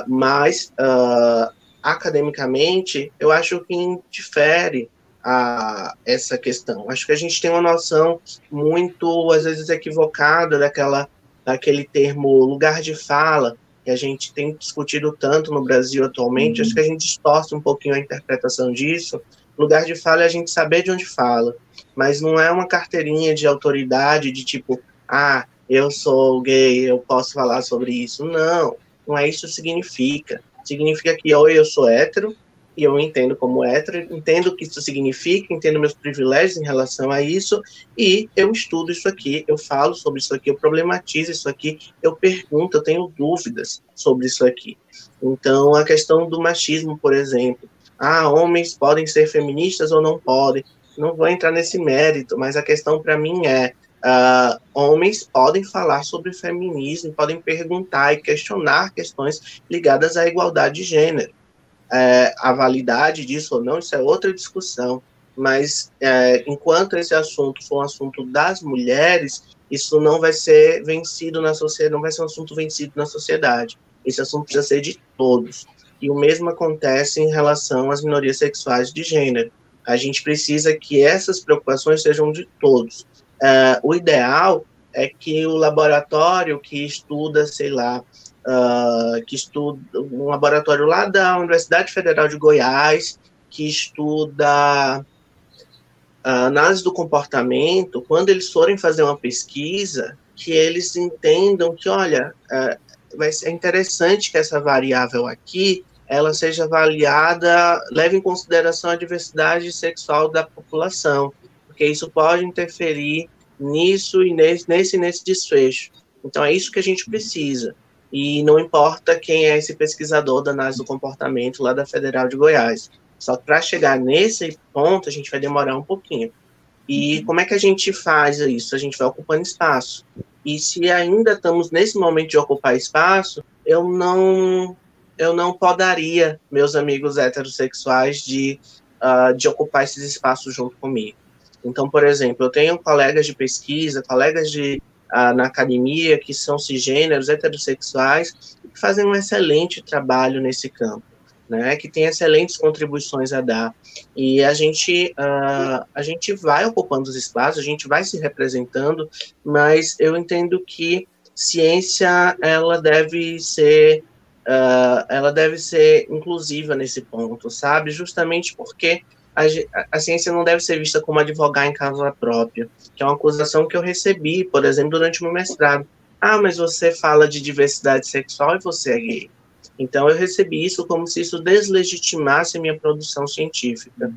mas, uh, academicamente, eu acho que difere a essa questão. Acho que a gente tem uma noção muito, às vezes, equivocada daquela, daquele termo lugar de fala, que a gente tem discutido tanto no Brasil atualmente. Uhum. Acho que a gente distorce um pouquinho a interpretação disso. Lugar de fala é a gente saber de onde fala, mas não é uma carteirinha de autoridade de tipo, ah, eu sou gay, eu posso falar sobre isso. Não, não é isso que significa. Significa que ou eu sou hétero, e eu entendo como hétero, entendo o que isso significa, entendo meus privilégios em relação a isso, e eu estudo isso aqui, eu falo sobre isso aqui, eu problematizo isso aqui, eu pergunto, eu tenho dúvidas sobre isso aqui. Então, a questão do machismo, por exemplo, ah, homens podem ser feministas ou não podem, não vou entrar nesse mérito, mas a questão para mim é, Uh, homens podem falar sobre feminismo, podem perguntar e questionar questões ligadas à igualdade de gênero é, a validade disso ou não, isso é outra discussão. Mas é, enquanto esse assunto for um assunto das mulheres, isso não vai ser vencido na sociedade, não vai ser um assunto vencido na sociedade. Esse assunto precisa ser de todos. E o mesmo acontece em relação às minorias sexuais de gênero. A gente precisa que essas preocupações sejam de todos. É, o ideal é que o laboratório que estuda, sei lá, uh, que estuda um laboratório lá da Universidade Federal de Goiás, que estuda a análise do comportamento, quando eles forem fazer uma pesquisa, que eles entendam que, olha, uh, ser interessante que essa variável aqui ela seja avaliada, leve em consideração a diversidade sexual da população, porque isso pode interferir nisso e nesse, nesse, nesse desfecho. Então, é isso que a gente precisa. E não importa quem é esse pesquisador da análise do comportamento lá da Federal de Goiás. Só para chegar nesse ponto, a gente vai demorar um pouquinho. E como é que a gente faz isso? A gente vai ocupando espaço. E se ainda estamos nesse momento de ocupar espaço, eu não eu não podaria meus amigos heterossexuais de, uh, de ocupar esses espaços junto comigo. Então, por exemplo, eu tenho colegas de pesquisa, colegas de na academia, que são cisgêneros, heterossexuais, que fazem um excelente trabalho nesse campo, né, que tem excelentes contribuições a dar. E a gente, uh, a gente vai ocupando os espaços, a gente vai se representando, mas eu entendo que ciência, ela deve ser Uh, ela deve ser inclusiva nesse ponto, sabe? Justamente porque a, a, ciência não deve ser vista como advogar em causa própria, que é uma acusação que eu recebi, por exemplo, durante o meu mestrado. Ah, mas você fala de diversidade sexual e você é gay. Então, eu recebi isso como se isso deslegitimasse minha produção científica.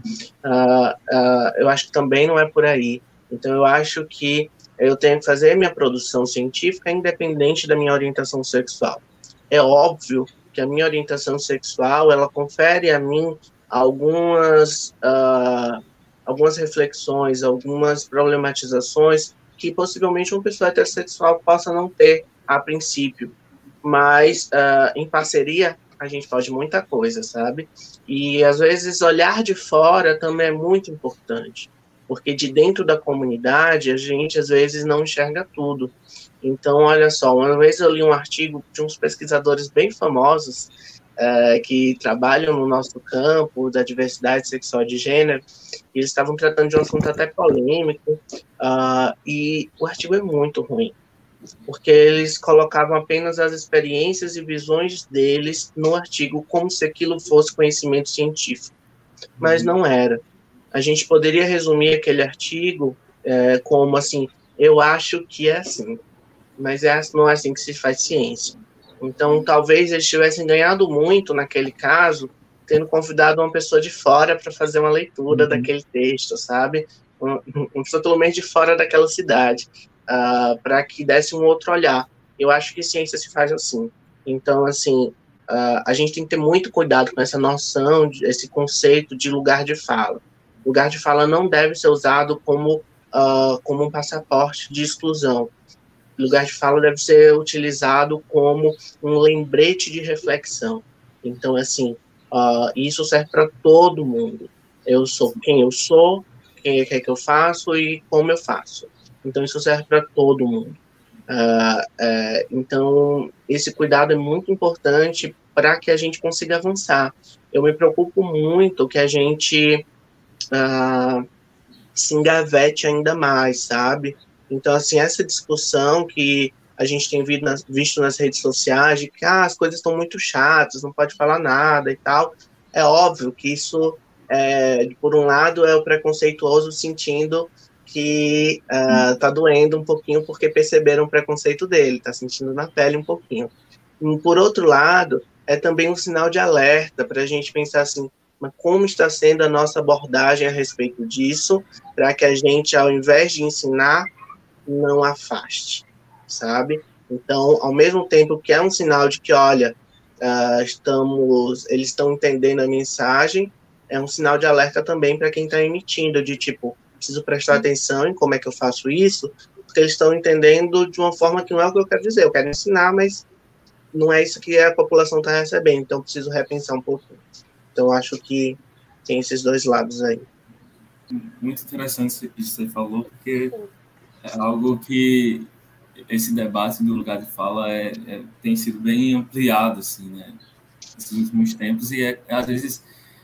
Uh, uh, eu acho que também não é por aí. Então, eu acho que eu tenho que fazer minha produção científica independente da minha orientação sexual. É óbvio que a minha orientação sexual, ela confere a mim algumas, uh, algumas reflexões, algumas problematizações que possivelmente uma pessoa heterossexual possa não ter a princípio, mas uh, em parceria a gente pode muita coisa, sabe? E às vezes olhar de fora também é muito importante, porque de dentro da comunidade a gente às vezes não enxerga tudo. Então, olha só, uma vez eu li um artigo de uns pesquisadores bem famosos é, que trabalham no nosso campo da diversidade sexual de gênero, e eles estavam tratando de um assunto até polêmico, uh, e o artigo é muito ruim, porque eles colocavam apenas as experiências e visões deles no artigo como se aquilo fosse conhecimento científico, mas uhum. não era. A gente poderia resumir aquele artigo é, como assim, eu acho que é assim, mas é, não é assim que se faz ciência. Então, talvez eles tivessem ganhado muito naquele caso, tendo convidado uma pessoa de fora para fazer uma leitura uhum. daquele texto, sabe? Uma, uma pessoa pelo menos de fora daquela cidade, uh, para que desse um outro olhar. Eu acho que ciência se faz assim. Então, assim, uh, a gente tem que ter muito cuidado com essa noção, esse conceito de lugar de fala. Lugar de fala não deve ser usado como, uh, como um passaporte de exclusão lugar de fala deve ser utilizado como um lembrete de reflexão. Então, assim, uh, isso serve para todo mundo. Eu sou quem eu sou, quem é que eu faço e como eu faço. Então, isso serve para todo mundo. Uh, uh, então, esse cuidado é muito importante para que a gente consiga avançar. Eu me preocupo muito que a gente uh, se engavete ainda mais, sabe? Então, assim, essa discussão que a gente tem visto nas, visto nas redes sociais de que ah, as coisas estão muito chatas, não pode falar nada e tal, é óbvio que isso, é, por um lado, é o preconceituoso sentindo que uh, tá doendo um pouquinho porque perceberam o preconceito dele, tá sentindo na pele um pouquinho. Por outro lado, é também um sinal de alerta para a gente pensar assim, mas como está sendo a nossa abordagem a respeito disso, para que a gente, ao invés de ensinar, não afaste, sabe? Então, ao mesmo tempo que é um sinal de que, olha, uh, estamos, eles estão entendendo a mensagem, é um sinal de alerta também para quem está emitindo, de tipo, preciso prestar atenção em como é que eu faço isso, porque eles estão entendendo de uma forma que não é o que eu quero dizer, eu quero ensinar, mas não é isso que a população está recebendo, então preciso repensar um pouquinho. Então acho que tem esses dois lados aí. Muito interessante isso que você falou, porque é algo que esse debate do lugar de fala é, é, tem sido bem ampliado assim, né, nesses últimos tempos e é, às vezes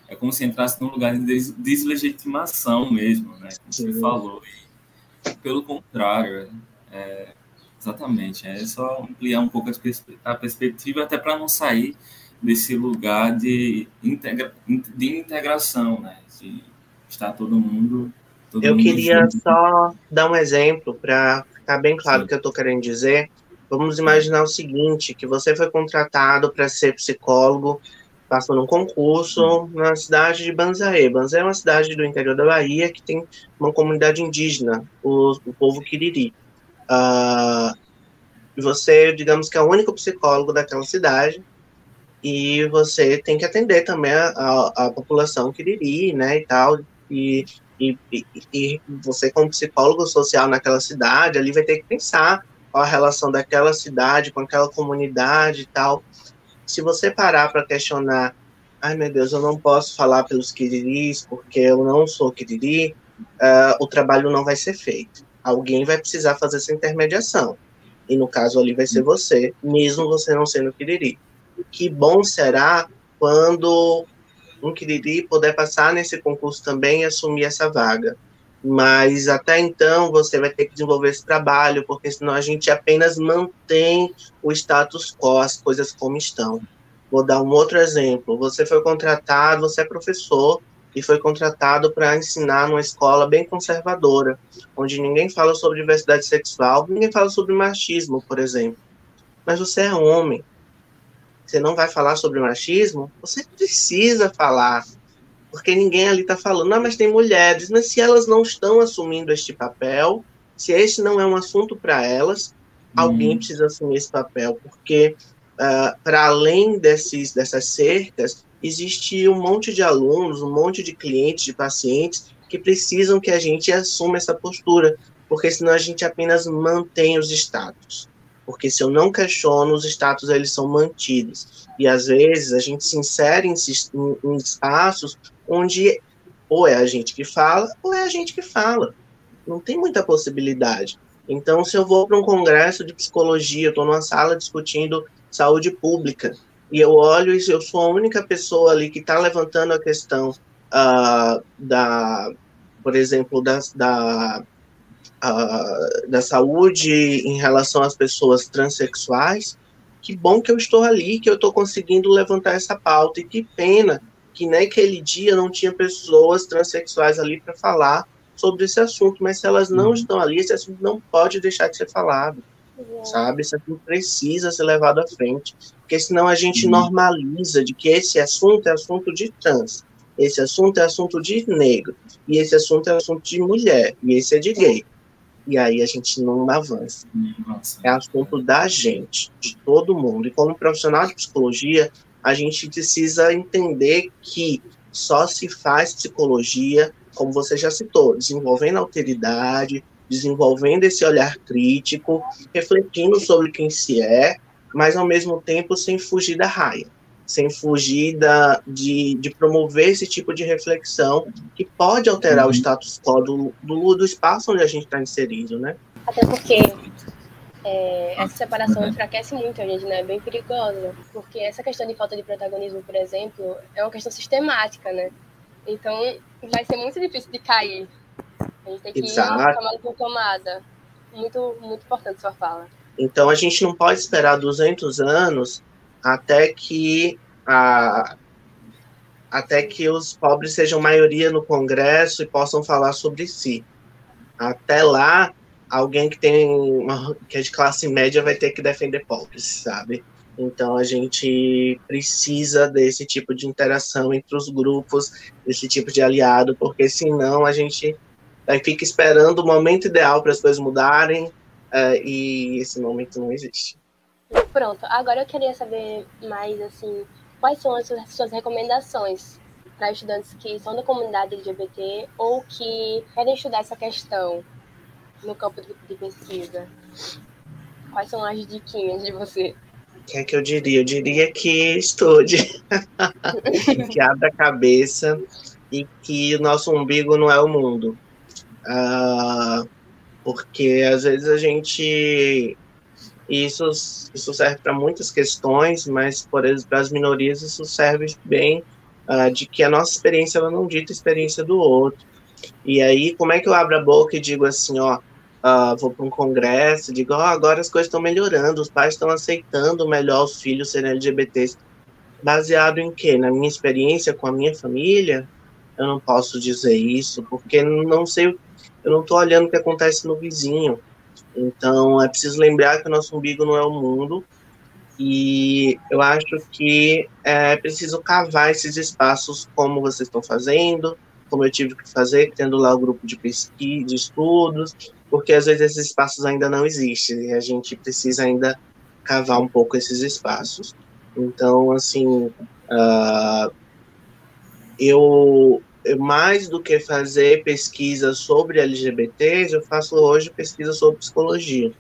é como se entrasse num lugar de deslegitimação mesmo, né? Como Sim. você falou. E, pelo contrário, é, exatamente, é só ampliar um pouco a perspectiva, até para não sair desse lugar de, integra, de integração, né? De estar todo mundo. Todo Eu queria junto. só dar um exemplo para ficar bem claro Sim. o que eu estou querendo dizer. Vamos imaginar o seguinte, que você foi contratado para ser psicólogo passou num concurso na cidade de Banzaê. Banzaê é uma cidade do interior da Bahia que tem uma comunidade indígena, o, o povo Quiriri. Uh, e você, digamos que é o único psicólogo daquela cidade, e você tem que atender também a, a, a população Quiriri, né, e tal, e, e, e, você como psicólogo social naquela cidade, ali vai ter que pensar qual a relação daquela cidade com aquela comunidade e tal, se você parar para questionar, ai meu Deus, eu não posso falar pelos quiriris porque eu não sou quiriri, uh, o trabalho não vai ser feito. Alguém vai precisar fazer essa intermediação. E no caso ali vai ser você, mesmo você não sendo quiriri. Que bom será quando um quiriri puder passar nesse concurso também e assumir essa vaga. Mas até então você vai ter que desenvolver esse trabalho, porque senão a gente apenas mantém o status quo, as coisas como estão. Vou dar um outro exemplo. Você foi contratado, você é professor e foi contratado para ensinar numa escola bem conservadora, onde ninguém fala sobre diversidade sexual, ninguém fala sobre machismo, por exemplo. Mas você é homem. Você não vai falar sobre machismo? Você precisa falar porque ninguém ali está falando, ah, mas tem mulheres, mas se elas não estão assumindo este papel, se esse não é um assunto para elas, uhum. alguém precisa assumir esse papel, porque uh, para além desses, dessas cercas, existe um monte de alunos, um monte de clientes, de pacientes que precisam que a gente assuma essa postura, porque senão a gente apenas mantém os status. Porque se eu não questiono, os status eles são mantidos. E às vezes a gente se insere em, em, espaços onde ou é a gente que fala ou é a gente que fala. Não tem muita possibilidade. Então, se eu vou para um congresso de psicologia, estou numa sala discutindo saúde pública, e eu olho e eu sou a única pessoa ali que está levantando a questão uh, da, por exemplo, da, da, uh, da saúde em relação às pessoas transexuais, que bom que eu estou ali, que eu estou conseguindo levantar essa pauta, e que pena que naquele dia não tinha pessoas transexuais ali para falar sobre esse assunto, mas se elas não uhum. estão ali, esse assunto não pode deixar de ser falado, uhum. sabe? Esse assunto precisa ser levado à frente, porque senão a gente uhum. normaliza de que esse assunto é assunto de trans, esse assunto é assunto de negro, e esse assunto é assunto de mulher, e esse é de gay. E aí a gente não avança. Nossa. É assunto da gente, de todo mundo. E como profissional de psicologia, a gente precisa entender que só se faz psicologia, como você já citou, desenvolvendo alteridade, desenvolvendo esse olhar crítico, refletindo sobre quem se é, mas ao mesmo tempo sem fugir da raia, sem fugir da, de, de promover esse tipo de reflexão que pode alterar uhum. o status quo do, do, do espaço onde a gente está inserido, né? Até porque é, essa separação uhum. enfraquece muito a gente, né? É bem perigosa. Porque essa questão de falta de protagonismo, por exemplo, é uma questão sistemática, né? Então, vai ser muito difícil de cair. A gente tem que Exato. ir tomada por tomada. Muito, muito importante sua fala. Então, a gente não pode esperar 200 anos até que a, até que os pobres sejam maioria no Congresso e possam falar sobre si. Até lá, alguém que tem uma, que é de classe média vai ter que defender pobres, sabe? Então a gente precisa desse tipo de interação entre os grupos, desse tipo de aliado, porque senão a gente aí fica esperando o momento ideal para as coisas mudarem uh, e esse momento não existe. Pronto, agora eu queria saber mais assim, quais são as suas recomendações para estudantes que são da comunidade LGBT ou que querem estudar essa questão no campo de pesquisa? Quais são as diquinhas de você? O que é que eu diria? Eu diria que estude, *laughs* que abra a cabeça e que o nosso umbigo não é o mundo. Uh, porque às vezes a gente. Isso, isso serve para muitas questões, mas para as minorias isso serve bem uh, de que a nossa experiência ela não dita a experiência do outro. E aí, como é que eu abro a boca e digo assim, ó, uh, vou para um congresso, digo, oh, agora as coisas estão melhorando, os pais estão aceitando melhor os filhos serem LGBTs. Baseado em quê? Na minha experiência com a minha família? Eu não posso dizer isso, porque não sei, eu não estou olhando o que acontece no vizinho. Então, é preciso lembrar que o nosso umbigo não é o mundo, e eu acho que é preciso cavar esses espaços como vocês estão fazendo, como eu tive que fazer, tendo lá o grupo de pesquisa, de estudos, porque às vezes esses espaços ainda não existem e a gente precisa ainda cavar um pouco esses espaços. Então, assim, uh, eu, mais do que fazer pesquisa sobre LGBTs, eu faço hoje pesquisa sobre psicologia.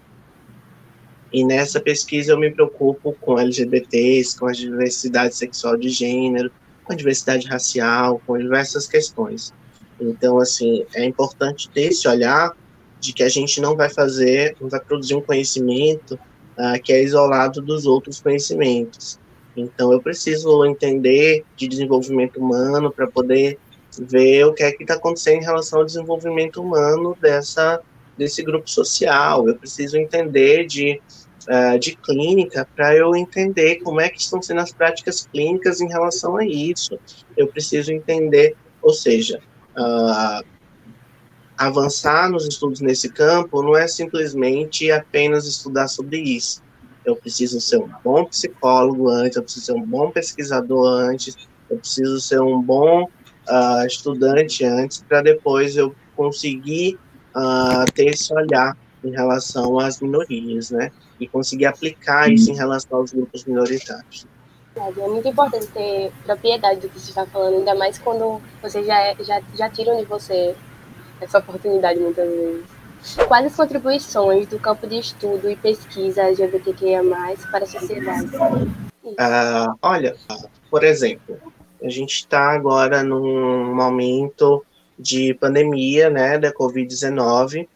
E nessa pesquisa eu me preocupo com LGBTs, com a diversidade sexual de gênero, com a diversidade racial, com diversas questões. Então, assim, é importante ter esse olhar de que a gente não vai fazer, não vai produzir um conhecimento uh, que é isolado dos outros conhecimentos. Então, eu preciso entender de desenvolvimento humano para poder ver o que é que está acontecendo em relação ao desenvolvimento humano dessa desse grupo social. Eu preciso entender de uh, de clínica para eu entender como é que estão sendo as práticas clínicas em relação a isso. Eu preciso entender, ou seja, uh, avançar nos estudos nesse campo não é simplesmente apenas estudar sobre isso. Eu preciso ser um bom psicólogo antes, eu preciso ser um bom pesquisador antes, eu preciso ser um bom uh, estudante antes, para depois eu conseguir uh, ter esse olhar em relação às minorias, né? e conseguir aplicar isso em relação aos grupos minoritários. É muito importante ter propriedade do que você está falando, ainda mais quando você já, é, já, já tiram de você essa oportunidade muitas vezes. Quais as contribuições do campo de estudo e pesquisa LGBTQIA+, para a sociedade? Uh, olha, por exemplo, a gente está agora num momento de pandemia, né, da Covid-19,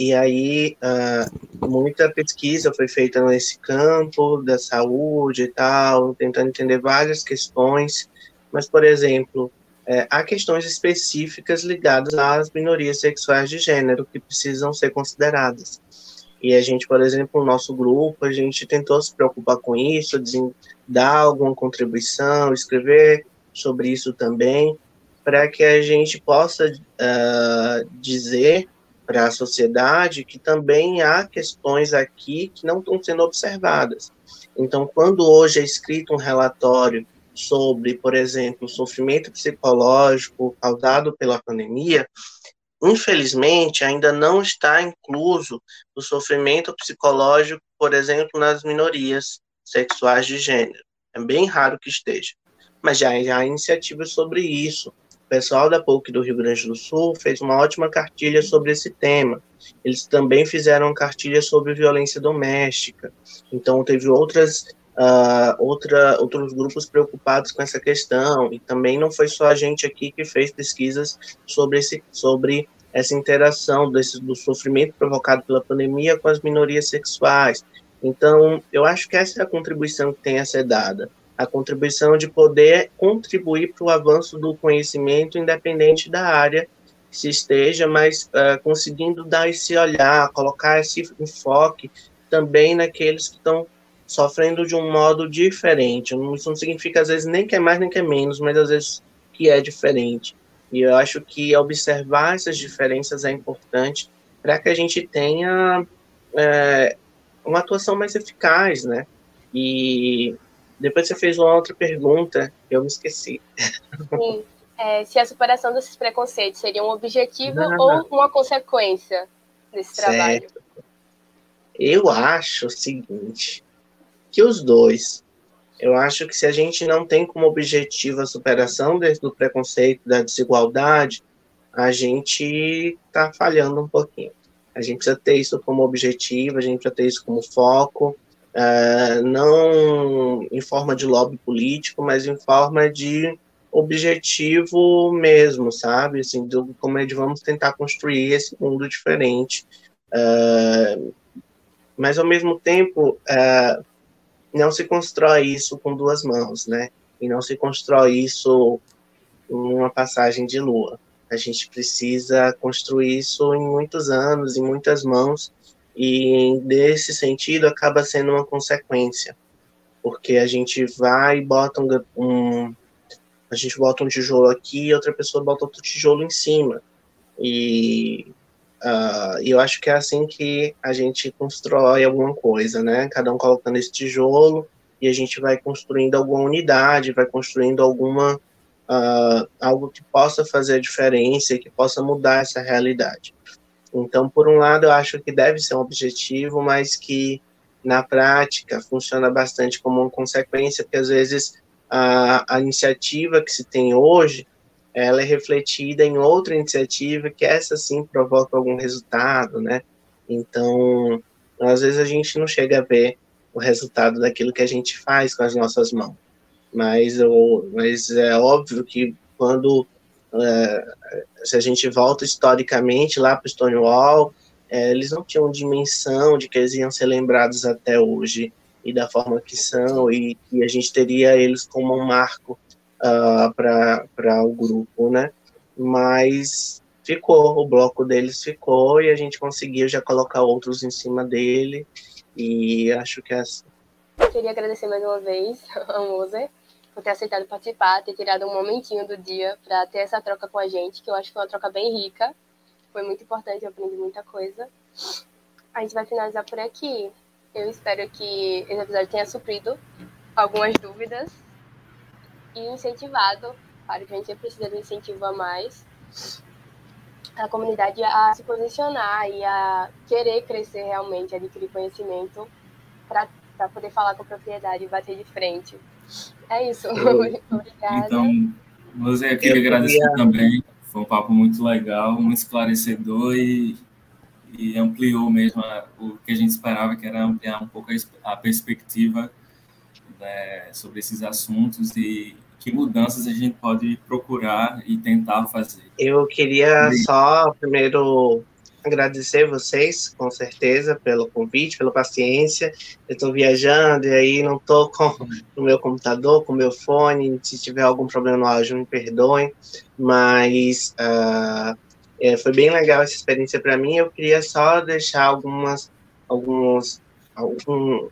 e aí, uh, muita pesquisa foi feita nesse campo da saúde e tal, tentando entender várias questões, mas, por exemplo, é, há questões específicas ligadas às minorias sexuais de gênero que precisam ser consideradas. E a gente, por exemplo, no nosso grupo, a gente tentou se preocupar com isso, dar alguma contribuição, escrever sobre isso também, para que a gente possa uh, dizer para a sociedade que também há questões aqui que não estão sendo observadas. Então, quando hoje é escrito um relatório sobre, por exemplo, o sofrimento psicológico causado pela pandemia, infelizmente ainda não está incluso o sofrimento psicológico, por exemplo, nas minorias sexuais de gênero. É bem raro que esteja. Mas já há iniciativas sobre isso pessoal da PUC do Rio Grande do Sul fez uma ótima cartilha sobre esse tema. Eles também fizeram cartilha sobre violência doméstica. Então, teve outras, uh, outra, outros grupos preocupados com essa questão. E também não foi só a gente aqui que fez pesquisas sobre, esse, sobre essa interação desse, do sofrimento provocado pela pandemia com as minorias sexuais. Então, eu acho que essa é a contribuição que tem a ser dada, a contribuição de poder contribuir para o avanço do conhecimento, independente da área que se esteja, mas uh, conseguindo dar esse olhar, colocar esse enfoque também naqueles que estão sofrendo de um modo diferente. Isso não significa, às vezes, nem que é mais nem que é menos, mas às vezes que é diferente. E eu acho que observar essas diferenças é importante para que a gente tenha é, uma atuação mais eficaz, né? E depois você fez uma outra pergunta, eu me esqueci. Sim. É, se a superação desses preconceitos seria um objetivo ou uma consequência desse certo. trabalho? Eu acho o seguinte, que os dois. Eu acho que se a gente não tem como objetivo a superação do preconceito, da desigualdade, a gente está falhando um pouquinho. A gente precisa ter isso como objetivo, a gente precisa ter isso como foco, uh, não em forma de lobby político, mas em forma de objetivo mesmo, sabe? Assim, do, como é de vamos tentar construir esse mundo diferente. Uh, mas, ao mesmo tempo, uh, não se constrói isso com duas mãos, né? E não se constrói isso numa passagem de lua. A gente precisa construir isso em muitos anos, em muitas mãos, e nesse sentido acaba sendo uma consequência, porque a gente vai e bota um, um a gente bota um tijolo aqui outra pessoa bota outro tijolo em cima. E Uh, e eu acho que é assim que a gente constrói alguma coisa, né? Cada um colocando esse tijolo e a gente vai construindo alguma unidade, vai construindo alguma uh, algo que possa fazer a diferença, que possa mudar essa realidade. Então, por um lado, eu acho que deve ser um objetivo, mas que na prática funciona bastante como uma consequência, porque às vezes a, a iniciativa que se tem hoje ela é refletida em outra iniciativa que essa sim provoca algum resultado, né? Então, às vezes a gente não chega a ver o resultado daquilo que a gente faz com as nossas mãos. Mas, eu, mas é óbvio que quando é, se a gente volta historicamente lá para Stonewall, é, eles não tinham dimensão de que eles iam ser lembrados até hoje e da forma que são, e a gente teria eles como um marco uh, ah, para o grupo, né? Mas ficou, o bloco deles ficou e a gente conseguiu já colocar outros em cima dele e acho que é assim. Queria agradecer mais uma vez *laughs* ao Moser por ter aceitado participar, ter tirado um momentinho do dia para ter essa troca com a gente, que eu acho que foi uma troca bem rica. Foi muito importante, eu aprendi muita coisa. A gente vai finalizar por aqui. Eu espero que esse episódio tenha suprido algumas dúvidas e incentivado, claro que a gente precisa de incentivo a mais, a comunidade a se posicionar e a querer crescer realmente, adquirir conhecimento para poder falar com propriedade e bater de frente. É isso. *laughs* Obrigada. Então, você eu queria agradecer também. Foi um papo muito legal, muito esclarecedor e, e ampliou mesmo a, o que a gente esperava, que era ampliar um pouco a, a perspectiva né, sobre esses assuntos e que mudanças a gente pode procurar e tentar fazer. Eu queria só primeiro agradecer vocês, com certeza, pelo convite, pela paciência. Eu estou viajando e aí não estou com o meu computador, com o meu fone. Se tiver algum problema no áudio, me perdoem. Mas uh, é, foi bem legal essa experiência para mim. Eu queria só deixar algumas, alguns algum,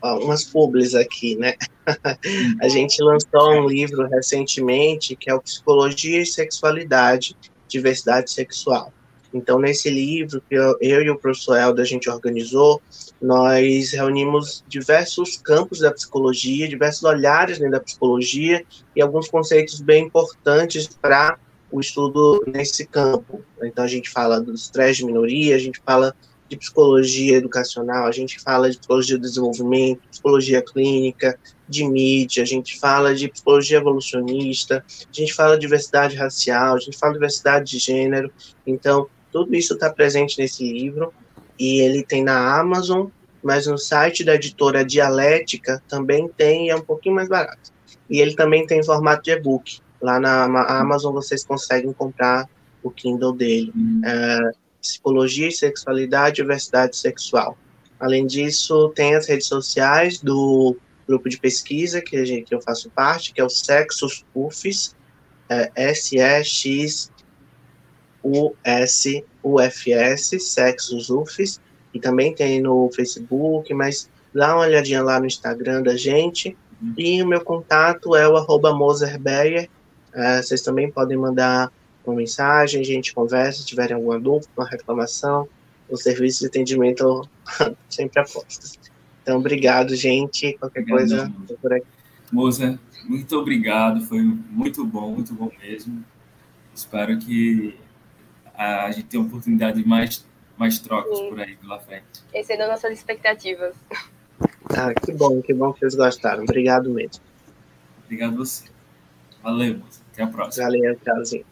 algumas publis aqui, né? *laughs* a gente lançou um livro recentemente que é o Psicologia e Sexualidade, Diversidade Sexual. Então, nesse livro que eu, eu, e o professor Helder a gente organizou, nós reunimos diversos campos da psicologia, diversos olhares dentro da psicologia e alguns conceitos bem importantes para o estudo nesse campo. Então, a gente fala do estresse de minoria, a gente fala de psicologia educacional, a gente fala de psicologia do desenvolvimento, psicologia clínica, de mídia, a gente fala de psicologia evolucionista, a gente fala de diversidade racial, a gente fala de diversidade de gênero. Então, tudo isso está presente nesse livro e ele tem na Amazon, mas no site da editora Dialética também tem e é um pouquinho mais barato. E ele também tem em formato de e-book. Lá na Amazon vocês conseguem comprar o Kindle dele. Uhum. É, Psicologia e Sexualidade e Diversidade Sexual. Além disso, tem as redes sociais do grupo de pesquisa que, gente, que eu faço parte, que é o Sexos UFES, é, S-E-X-U-S-U-F-S, Sexos UFES, e também tem no Facebook, mas dá uma olhadinha lá no Instagram da gente. E o meu contato é o arroba Moserbeyer. É, vocês também podem mandar uma mensagem, a gente conversa, se tiverem alguma dúvida, uma reclamação, o serviço de atendimento *laughs* sempre apostas. Então, obrigado, gente. Qualquer obrigado, coisa, por aqui. Moza, muito obrigado. Foi muito bom, muito bom mesmo. Espero que a gente tenha oportunidade de mais, mais trocas Sim. por aí pela frente. Excedendo nossas expectativas. Ah, que bom, que bom que vocês gostaram. Obrigado mesmo. Obrigado a você. Valeu, moça. Até a próxima. Valeu, tchauzinho.